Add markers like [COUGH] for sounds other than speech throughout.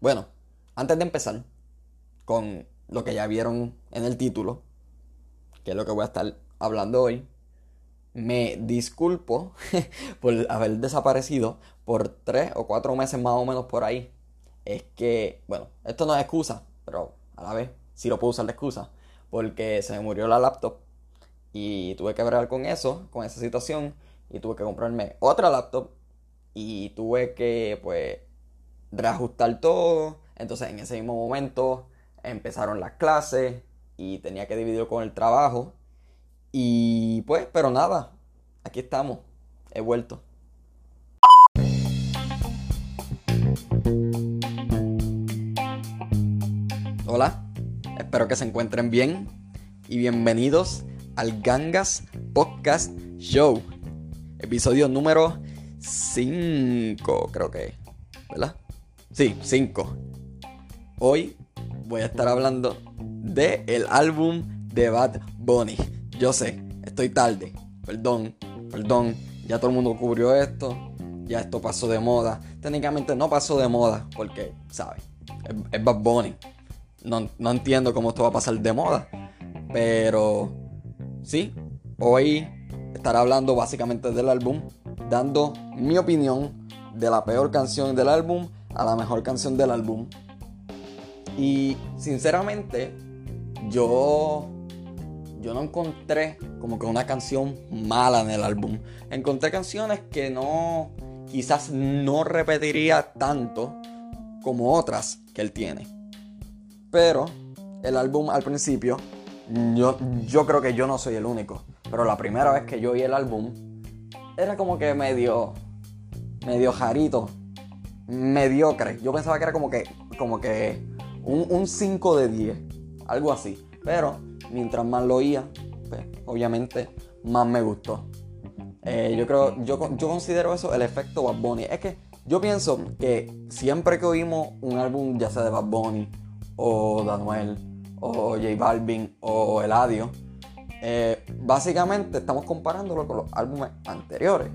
Bueno, antes de empezar con lo que ya vieron en el título, que es lo que voy a estar hablando hoy, me disculpo [LAUGHS] por haber desaparecido por tres o cuatro meses más o menos por ahí. Es que, bueno, esto no es excusa, pero a la vez sí lo puedo usar de excusa, porque se me murió la laptop y tuve que hablar con eso, con esa situación, y tuve que comprarme otra laptop y tuve que, pues, reajustar todo. Entonces, en ese mismo momento empezaron las clases y tenía que dividirlo con el trabajo. Y pues, pero nada, aquí estamos, he vuelto. Hola, espero que se encuentren bien y bienvenidos al Gangas Podcast Show, episodio número 5, creo que, ¿verdad? Sí, 5. Hoy voy a estar hablando de el álbum de Bad Bunny. Yo sé, estoy tarde. Perdón, perdón. Ya todo el mundo cubrió esto. Ya esto pasó de moda. Técnicamente no pasó de moda porque, ¿sabes? Es, Bad Bunny. No, no entiendo cómo esto va a pasar de moda. Pero, sí, hoy estaré hablando básicamente del álbum. Dando mi opinión de la peor canción del álbum a la mejor canción del álbum. Y sinceramente, yo yo no encontré como que una canción mala en el álbum. Encontré canciones que no quizás no repetiría tanto como otras que él tiene. Pero el álbum al principio, yo, yo creo que yo no soy el único. Pero la primera vez que yo oí el álbum, era como que medio, medio jarito, mediocre. Yo pensaba que era como que, como que un, 5 de 10, algo así. Pero mientras más lo oía, pues, obviamente más me gustó. Eh, yo creo, yo, yo considero eso el efecto Bad Bunny. Es que yo pienso que siempre que oímos un álbum, ya sea de Bad Bunny, o Daniel, o J Balvin, o Eladio, eh, básicamente estamos comparándolo con los álbumes anteriores.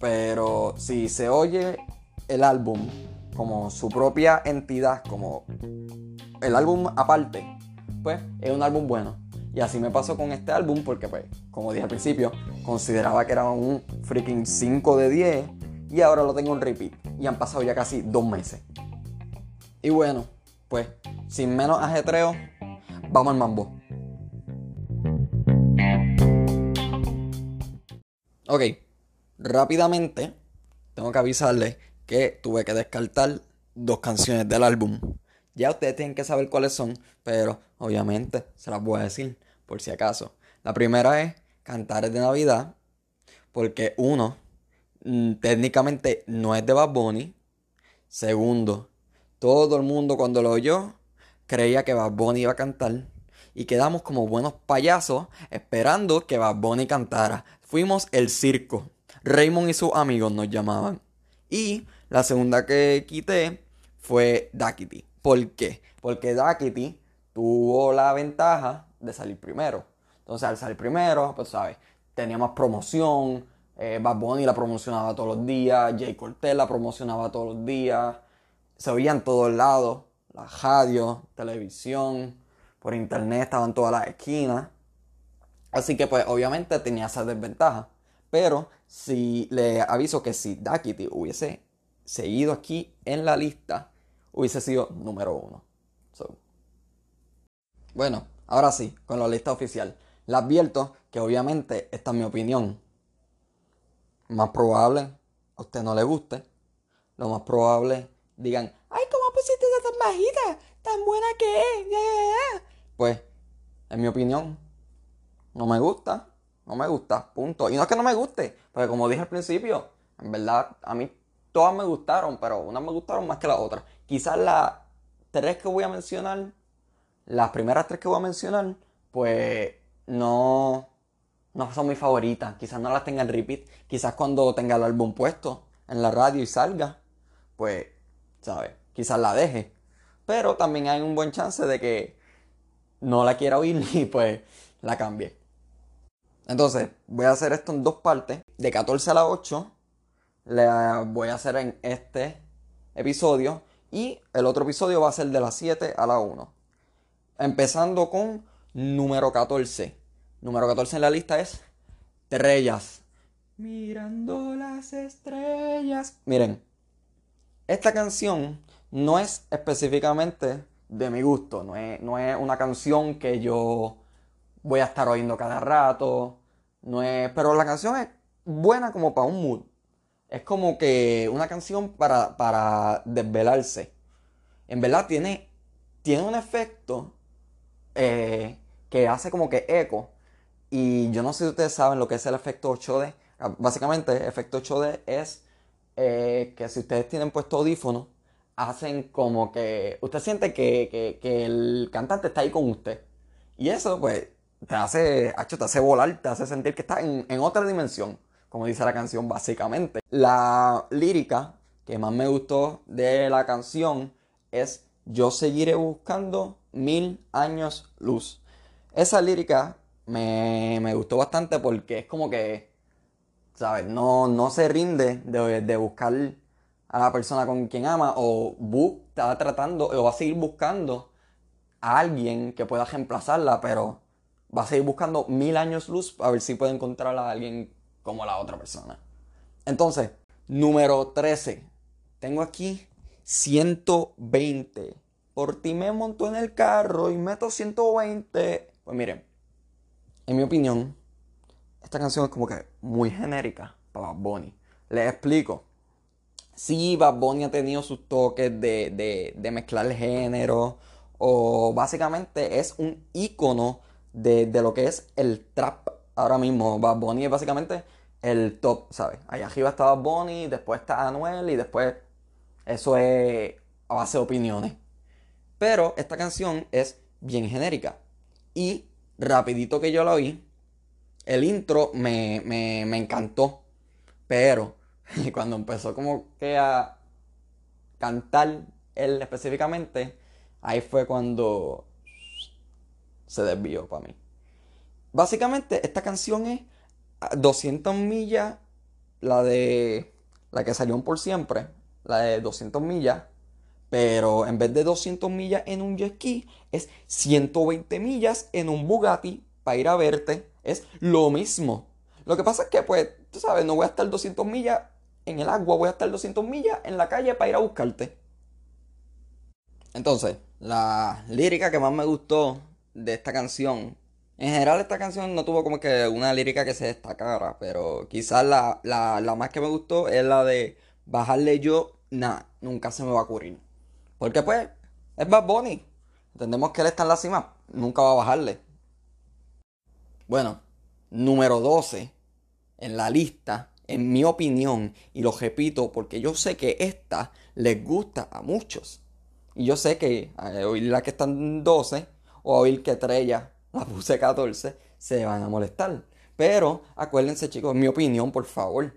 Pero si se oye el álbum como su propia entidad, como el álbum aparte, pues es un álbum bueno. Y así me pasó con este álbum porque, pues, como dije al principio, consideraba que era un freaking 5 de 10 y ahora lo tengo en repeat. Y han pasado ya casi dos meses. Y bueno, pues, sin menos ajetreo, vamos al mambo. Ok, rápidamente tengo que avisarles que tuve que descartar dos canciones del álbum. Ya ustedes tienen que saber cuáles son, pero obviamente se las voy a decir por si acaso. La primera es Cantares de Navidad, porque uno, mm, técnicamente no es de Bad Bunny. Segundo, todo el mundo cuando lo oyó creía que Bad Bunny iba a cantar. Y quedamos como buenos payasos esperando que Bad Bunny cantara. Fuimos el circo. Raymond y sus amigos nos llamaban. Y la segunda que quité fue Dakity. ¿Por qué? Porque Dakity tuvo la ventaja de salir primero. Entonces, al salir primero, pues, ¿sabes? Tenía más promoción. Eh, Bad Bunny la promocionaba todos los días. Jay Cortez la promocionaba todos los días. Se oía en todos lados. La radio, televisión, por internet estaban todas las esquinas. Así que, pues, obviamente tenía esa desventaja. Pero si le aviso que si Dakity hubiese seguido aquí en la lista, hubiese sido número uno. Bueno, ahora sí, con la lista oficial. Le advierto que obviamente esta es mi opinión. Más probable a usted no le guste. Lo más probable digan, ay, ¿cómo pusiste esa tan bajita? Tan buena que es. Pues, en mi opinión, no me gusta no me gusta, punto. Y no es que no me guste, porque como dije al principio, en verdad a mí todas me gustaron, pero unas me gustaron más que las otras. Quizás las tres que voy a mencionar, las primeras tres que voy a mencionar, pues no, no son mis favoritas. Quizás no las tenga en repeat. Quizás cuando tenga el álbum puesto en la radio y salga, pues, ¿sabes? Quizás la deje. Pero también hay un buen chance de que no la quiera oír [LAUGHS] y pues la cambie. Entonces, voy a hacer esto en dos partes. De 14 a la 8, le voy a hacer en este episodio. Y el otro episodio va a ser de las 7 a la 1. Empezando con número 14. Número 14 en la lista es Estrellas. Mirando las estrellas. Miren, esta canción no es específicamente de mi gusto. No es, no es una canción que yo voy a estar oyendo cada rato. No es, pero la canción es buena como para un mood. Es como que una canción para, para desvelarse. En verdad tiene, tiene un efecto eh, que hace como que eco. Y yo no sé si ustedes saben lo que es el efecto 8D. Básicamente, el efecto 8D es eh, que si ustedes tienen puesto audífono, hacen como que usted siente que, el cantante está ahí con usted. Y eso, pues, te hace, te hace volar, te hace sentir que está en, en otra dimensión, como dice la canción, básicamente. La lírica que más me gustó de la canción es Yo seguiré buscando mil años luz. Esa lírica me, me gustó bastante porque es como que, ¿sabes? No, no se rinde de, de buscar a la persona con quien ama o está tratando o va a seguir buscando a alguien que pueda reemplazarla, pero va a seguir buscando mil años luz a ver si puede encontrar a alguien como la otra persona. Entonces, número 13. Tengo aquí 120. Por ti me monto en el carro y meto 120. Pues miren, en mi opinión, esta canción es como que muy genérica para Bad Bunny. Les explico. Sí, Bad Bunny ha tenido sus toques de, de, de mezclar género. O básicamente es un icono de, de, lo que es el trap ahora mismo. Bad Bunny es básicamente el top, ¿sabes? Allá arriba está Bad Bunny, después está Anuel y después eso es a base de opiniones. Pero esta canción es bien genérica. Y rapidito que yo la oí, el intro me, encantó. Pero [LAUGHS] cuando empezó como que a cantar él específicamente, ahí fue cuando se desvió para mí. Básicamente, esta canción es 200 millas, la de la que salió por siempre, la de 200 millas, pero en vez de 200 millas en un jet ski, es 120 millas en un Bugatti para ir a verte. Es lo mismo. Lo que pasa es que, pues, tú sabes, no voy a estar 200 millas en el agua, voy a estar 200 millas en la calle para ir a buscarte. Entonces, la lírica que más me gustó de esta canción, en general esta canción no tuvo como que una lírica que se destacara, pero quizás la, la más que me gustó es la de bajarle yo, nada, nunca se me va a ocurrir. Porque pues, es Bad Bunny. Entendemos que él está en la cima. Nunca va a bajarle. Bueno, número 12 en la lista, en mi opinión, y lo repito porque yo sé que esta les gusta a muchos. Y yo sé que al oír la que están 12 o a oír que Trella la puse 14, se van a molestar. Pero acuérdense chicos, mi opinión, por favor.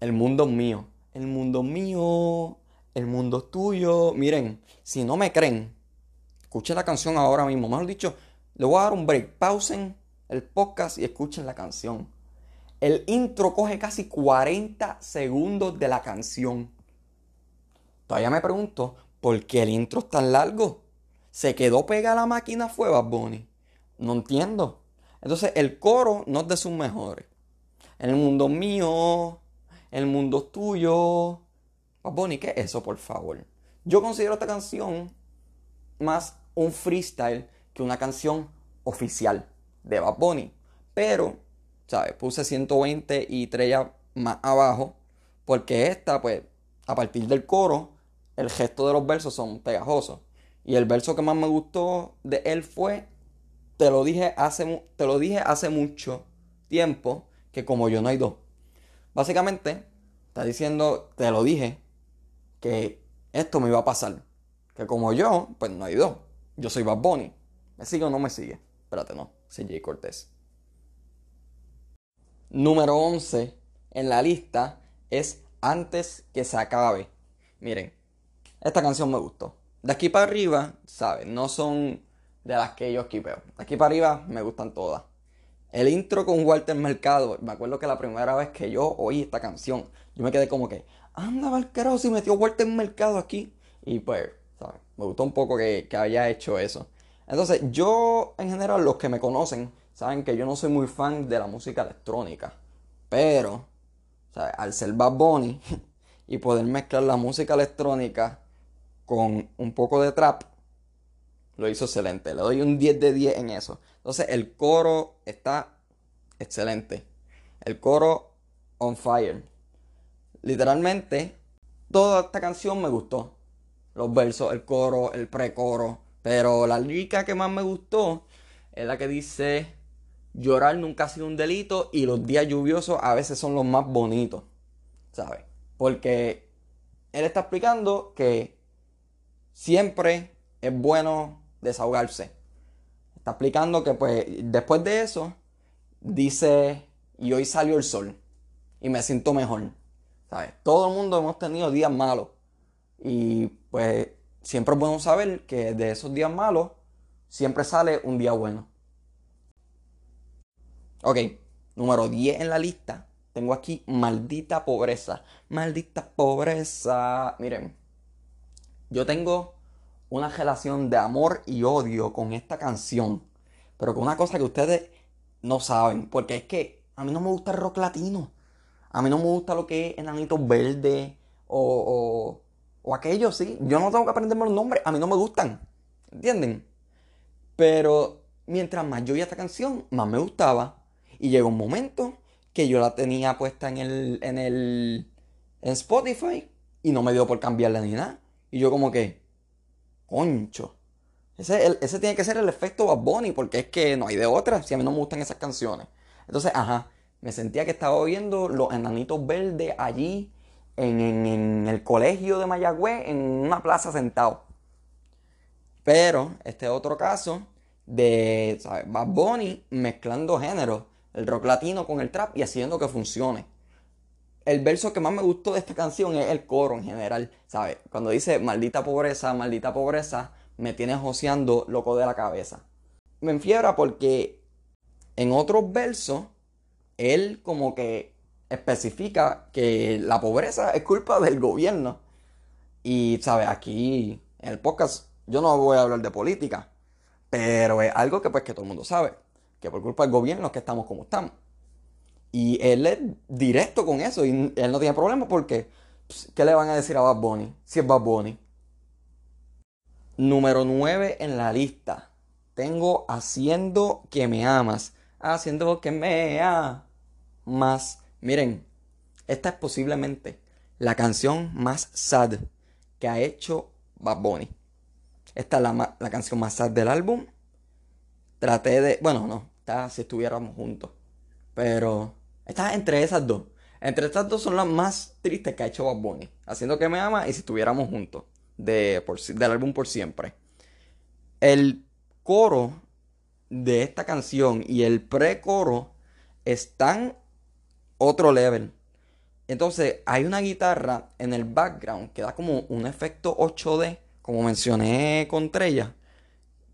El mundo es mío. El mundo es mío el mundo es tuyo. Miren, si no me creen, escuchen la canción ahora mismo. Mejor dicho, le voy a dar un break. Pausen el podcast y escuchen la canción. El intro coge casi 40 segundos de la canción. Todavía me pregunto, ¿por qué el intro es tan largo? ¿Se quedó pegada la máquina fue Bad Bunny? No entiendo. Entonces el coro no es de sus mejores. El mundo mío, el mundo tuyo, Bunny, ¿qué es eso, por favor? Yo considero esta canción más un freestyle que una canción oficial de Bad Bunny. Pero, ¿sabes? Puse 120 y 3 más abajo. Porque esta, pues, a partir del coro, el gesto de los versos son pegajosos. Y el verso que más me gustó de él fue, te lo dije hace, te lo dije hace mucho tiempo, que como yo no hay dos. Básicamente, está diciendo, te lo dije, que esto me iba a pasar. Que como yo, pues no hay dos. Yo soy Bad Bunny. ¿Me sigue o no me sigue? Espérate, no. CJ Cortés. Número 11 en la lista es Antes que se acabe. Miren, esta canción me gustó. De aquí para arriba, ¿sabes? No son de las que yo esquipeo. Aquí para arriba me gustan todas. El intro con Walter Mercado, me acuerdo que la primera vez que yo oí esta canción, yo me quedé como que, anda, Valquero, si metió Walter Mercado aquí. Y pues, ¿sabes? Me gustó un poco que, que haya hecho eso. Entonces, yo, en general, los que me conocen, saben que yo no soy muy fan de la música electrónica. Pero, ¿sabes? al ser Bad Bunny [LAUGHS] y poder mezclar la música electrónica con un poco de trap, lo hizo excelente. Le doy un 10 de 10 en eso. Entonces, el coro está excelente. El coro on fire. Literalmente, toda esta canción me gustó. Los versos, el coro, el pre-coro. Pero la lírica que más me gustó es la que dice, llorar nunca ha sido un delito y los días lluviosos a veces son los más bonitos. ¿Sabes? Porque él está explicando que siempre es bueno desahogarse. Está explicando que pues después de eso dice, y hoy salió el sol y me siento mejor. ¿Sabes? Todo el mundo hemos tenido días malos. Y pues siempre es bueno saber que de esos días malos siempre sale un día bueno. Ok, número 10 en la lista. Tengo aquí maldita pobreza. Maldita pobreza. Miren, yo tengo una relación de amor y odio con esta canción. Pero con una cosa que ustedes no saben. Porque es que a mí no me gusta el rock latino. A mí no me gusta lo que es enanitos verdes o, o, o aquello, sí. Yo no tengo que aprenderme los nombres. A mí no me gustan. ¿Entienden? Pero mientras más yo oía esta canción, más me gustaba. Y llegó un momento que yo la tenía puesta en el, en el en Spotify y no me dio por cambiarla ni nada. Y yo como que, concho. Ese, ese tiene que ser el efecto Bad Bunny porque es que no hay de otra si a mí no me gustan esas canciones. Entonces, ajá, me sentía que estaba viendo los enanitos verdes allí en, el colegio de Mayagüez, en una plaza sentado. Pero este es otro caso de ¿sabes? Bad Bunny mezclando géneros, el rock latino con el trap y haciendo que funcione. El verso que más me gustó de esta canción es el coro en general, ¿sabes? Cuando dice maldita pobreza, maldita pobreza, me tienes joseando loco de la cabeza. Me enfiebra porque en otros versos él como que especifica que la pobreza es culpa del gobierno. Y, ¿sabes? Aquí en el podcast yo no voy a hablar de política, pero es algo que pues que todo el mundo sabe, que por culpa del gobierno es que estamos como estamos. Y él es directo con eso y él no tiene problema porque pues, ¿qué le van a decir a Bad Bunny si es Bad Bunny? Número 9 en la lista. Tengo Haciendo que me amas. Haciendo que me amas. Miren, esta es posiblemente la canción más sad que ha hecho Bad Bunny. Esta es la, la canción más sad del álbum. Traté de. Bueno, no. Está si estuviéramos juntos. Pero. Está entre esas dos. Entre estas dos son las más tristes que ha hecho Bad Bunny. Haciendo que me ama y si estuviéramos juntos de, del álbum Por Siempre. El coro de esta canción y el pre-coro están otro level. Entonces hay una guitarra en el background que da como un efecto 8D, como mencioné con Trella,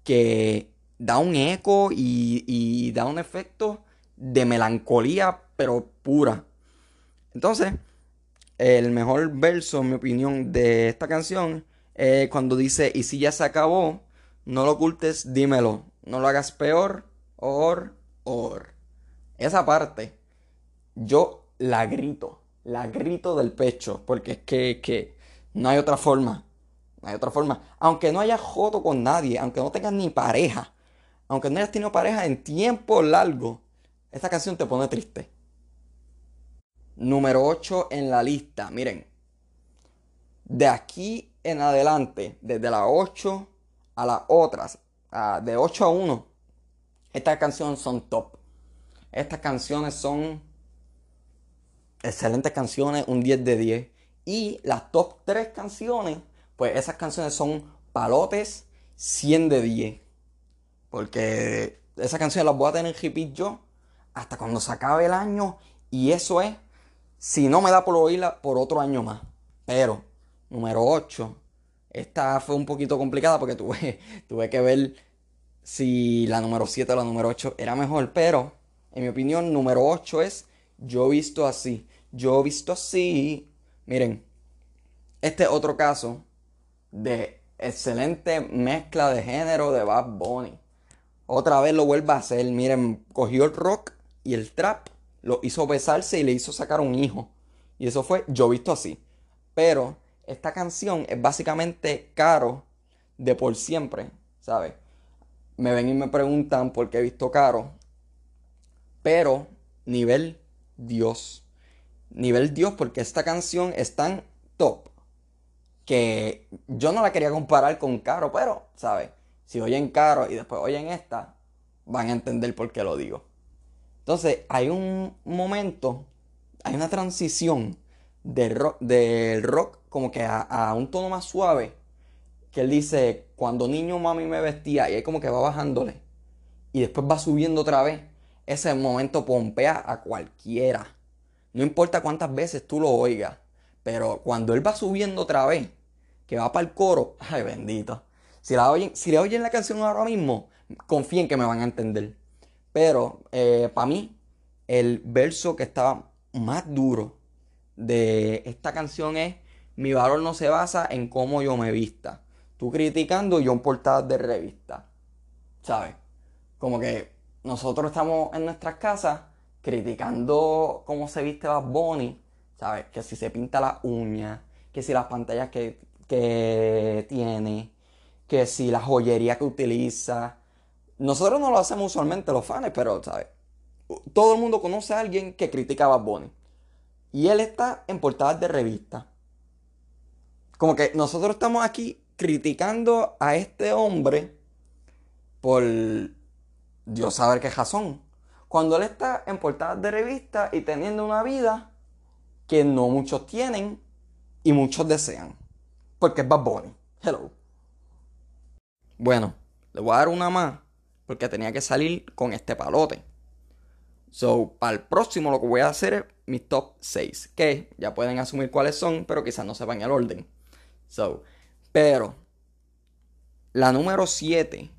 que da un eco y da un efecto de melancolía, pero pura. Entonces, el mejor verso, en mi opinión, de esta canción eh, cuando dice, y si ya se acabó, no lo ocultes, dímelo. No lo hagas peor, or, or. Esa parte, yo la grito, la grito del pecho, porque es que, que no hay otra forma. No hay otra forma. Aunque no hayas joto con nadie, aunque no tengas ni pareja, aunque no hayas tenido pareja en tiempo largo, esta canción te pone triste. Número 8 en la lista. Miren, de aquí en adelante, desde las 8 a las otras, de 8 a 1, estas canciones son top. Estas canciones son excelentes canciones, un 10 de 10. Y las top 3 canciones, pues esas canciones son palotes 100 de 10. Porque esas canciones las voy a tener repeat yo hasta cuando se acabe el año. Y eso es, si no me da por oírla, por otro año más. Pero número 8. Esta fue un poquito complicada porque [LAUGHS] tuve, tuve que ver si la número 7 o la número 8 era mejor. Pero, en mi opinión, número 8 es Yo visto así. Yo visto así. Miren, este otro caso de excelente mezcla de género de Bad Bunny. Otra vez lo vuelve a hacer. Miren, cogió el rock y el trap, lo hizo besarse y le hizo sacar un hijo. Y eso fue Yo Visto Así. Pero esta canción es básicamente Caro de por siempre, ¿sabes? Me ven y me preguntan por qué he visto Caro. Pero nivel Dios. Nivel Dios porque esta canción es tan top que yo no la quería comparar con Caro, pero, ¿sabes? Si oyen Caro y después oyen esta, van a entender por qué lo digo. Entonces, hay un momento, hay una transición del rock, del rock como que a, un tono más suave, que él dice, cuando niño mami me vestía, y ahí como que va bajándole, y después va subiendo otra vez, ese momento pompea a cualquiera. No importa cuántas veces tú lo oigas, pero cuando él va subiendo otra vez, que va para el coro, [LAUGHS] ay bendito. Si, la oyen, si le oyen la canción ahora mismo, confíen que me van a entender. Pero eh, para mí, el verso que estaba más duro de esta canción es Mi valor no se basa en cómo yo me vista. Tú criticando yo en portadas de revista. ¿Sabes? Como que nosotros estamos en nuestras casas criticando cómo se viste Bad Bunny, ¿sabes? Que si se pinta la uña, que si las pantallas que, que tiene, que si la joyería que utiliza. Nosotros no lo hacemos usualmente los fans, pero, ¿sabes? Todo el mundo conoce a alguien que critica a Bad Bunny. Y él está en portadas de revista. Como que nosotros estamos aquí criticando a este hombre por Dios saber qué razón cuando él está en portadas de revista y teniendo una vida que no muchos tienen y muchos desean. Porque es Bad Bunny. Hello. Bueno, le voy a dar una más porque tenía que salir con este palote. So, para el próximo lo que voy a hacer es mis top 6, que ya pueden asumir cuáles son, pero quizás no sepan el orden. So, pero la número 7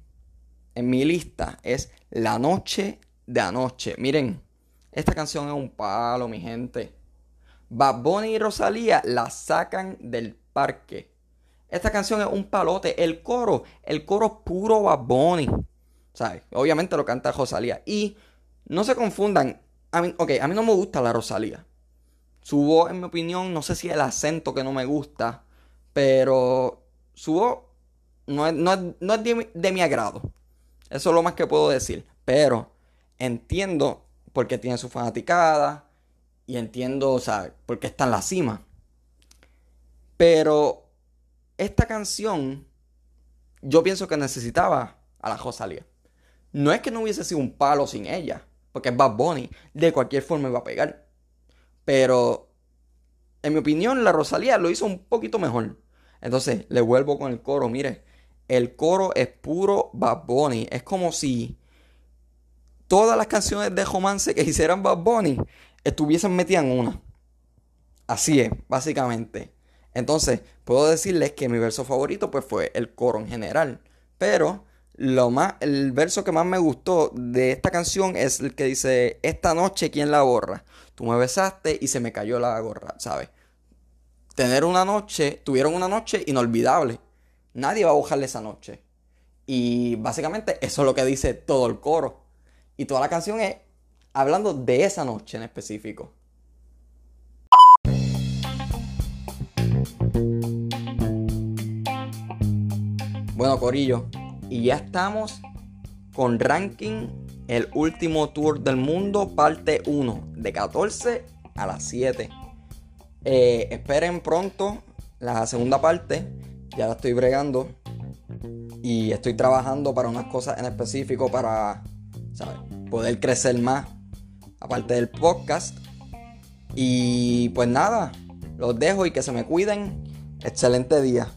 en mi lista es La Noche de anoche. Miren, esta canción es un palo, mi gente. Bad y Rosalía la sacan del parque. Esta canción es un palote. El coro, el coro puro Bad. ¿Sabes? Obviamente lo canta Rosalía. Y no se confundan. A mí, ok, a mí no me gusta la Rosalía. Su voz, en mi opinión, no sé si el acento que no me gusta. Pero su voz no es, de, de mi agrado. Eso es lo más que puedo decir. Pero entiendo por qué tiene su fanaticada y entiendo, sea, por qué está en la cima. Pero esta canción yo pienso que necesitaba a la Rosalía. No es que no hubiese sido un palo sin ella, porque es Bad Bunny, de cualquier forma iba a pegar. Pero, en mi opinión, la Rosalía lo hizo un poquito mejor. Entonces, le vuelvo con el coro. Mire, el coro es puro Bad Bunny. Es como si todas las canciones de romance que [LAUGHS] hicieran Bad Bunny estuviesen metidas en una. Así es, básicamente. Entonces, puedo decirles que mi verso favorito pues fue el coro en general. Pero lo más, el verso que más me gustó de esta canción es el que dice, esta noche, ¿quién la borra? Tú me besaste y se me cayó la gorra, ¿sabes? Tener una noche, tuvieron una noche inolvidable. Nadie va a buscarle esa noche. Y básicamente eso es lo que dice todo el coro. Y toda la canción es hablando de esa noche en específico. Bueno, Corillo, y ya estamos con ranking el último tour del mundo, parte 1, de 14 a las 7. Eh, esperen pronto la segunda parte, ya la estoy bregando y estoy trabajando para unas cosas en específico para. Poder crecer más, aparte del podcast. Y pues nada, los dejo y que se me cuiden. Excelente día.